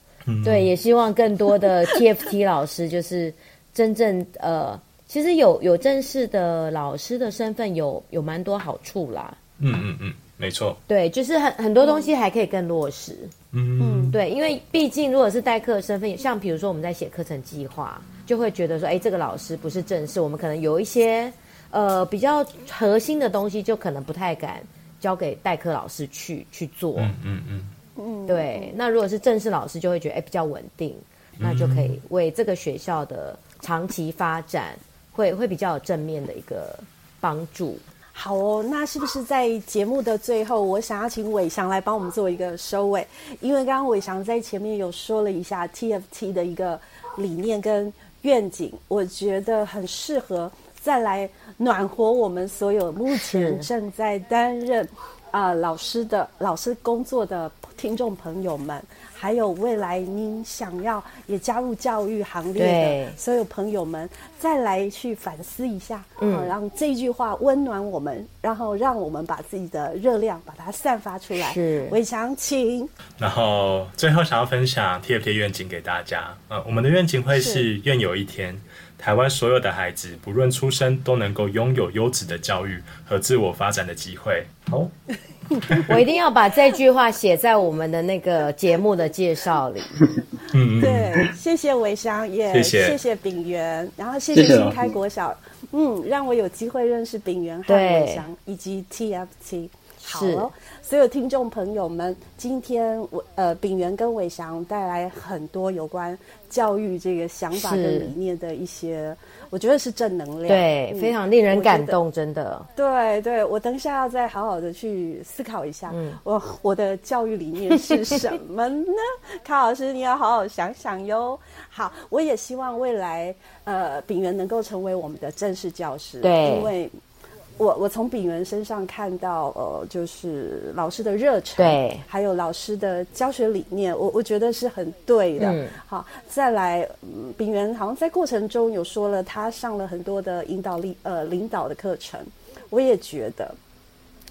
Speaker 3: 对，也希望更多的 TFT 老师就是真正呃，其实有有正式的老师的身份有，有有蛮多好处啦。
Speaker 5: 嗯嗯嗯，没错。
Speaker 3: 对，就是很很多东西还可以更落实。嗯嗯，对，因为毕竟如果是代课的身份，像比如说我们在写课程计划，就会觉得说，哎，这个老师不是正式，我们可能有一些呃比较核心的东西，就可能不太敢交给代课老师去去做。嗯嗯嗯。嗯，对。那如果是正式老师，就会觉得哎比较稳定，那就可以为这个学校的长期发展会会比较有正面的一个帮助。
Speaker 1: 好哦，那是不是在节目的最后，我想要请伟翔来帮我们做一个收尾？因为刚刚伟翔在前面有说了一下 TFT 的一个理念跟愿景，我觉得很适合再来暖和我们所有目前正在担任啊、呃、老师的老师工作的听众朋友们。还有未来，您想要也加入教育行列的所有朋友们，再来去反思一下，嗯，让这句话温暖我们，然后让我们把自己的热量把它散发出来。是，伟强，请。
Speaker 5: 然后最后想要分享 TFT 的愿景给大家，嗯，我们的愿景会是愿有一天，台湾所有的孩子不论出生都能够拥有优质的教育和自我发展的机会。好。
Speaker 3: 我一定要把这句话写在我们的那个节目的介绍里。
Speaker 1: 嗯，对，谢谢伟翔，也谢谢炳源，然后谢谢新开国小，嗯，让我有机会认识秉元和伟翔以及 TFT。好了，所有听众朋友们，今天我呃秉元跟伟翔带来很多有关教育这个想法跟理念的一些。我觉得是正能量，
Speaker 3: 对，嗯、非常令人感动，真的。
Speaker 1: 对对，我等一下要再好好的去思考一下，嗯，我我的教育理念是什么呢？卡老师，你要好好想想哟。好，我也希望未来，呃，秉元能够成为我们的正式教师，
Speaker 3: 对，
Speaker 1: 因为。我我从秉元身上看到，呃，就是老师的热忱，
Speaker 3: 对，
Speaker 1: 还有老师的教学理念，我我觉得是很对的。嗯、好，再来，嗯、秉元好像在过程中有说了，他上了很多的引导力，呃，领导的课程，我也觉得，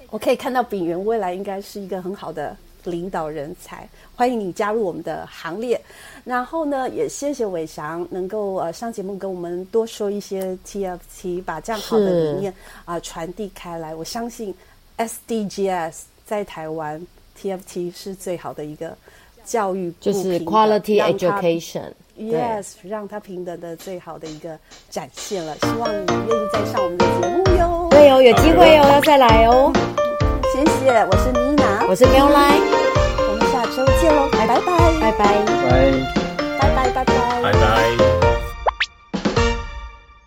Speaker 1: 我可以看到秉元未来应该是一个很好的。领导人才，欢迎你加入我们的行列。然后呢，也谢谢伟翔能够呃上节目跟我们多说一些 TFT，把这样好的理念啊、呃、传递开来。我相信 SDGs 在台湾 TFT 是最好的一个教育，
Speaker 3: 就是 Quality Education。
Speaker 1: Yes，让它平等的最好的一个展现了。希望你愿意再上我们的节目哟。
Speaker 3: 对哦，有机会哦，要再来哦。
Speaker 1: 谢谢，我是妮娜，
Speaker 3: 我是 Caroline，
Speaker 1: 我们下周见喽，拜拜，
Speaker 3: 拜拜，
Speaker 4: 拜。拜，
Speaker 1: 拜拜，拜。拜，
Speaker 5: 拜。拜。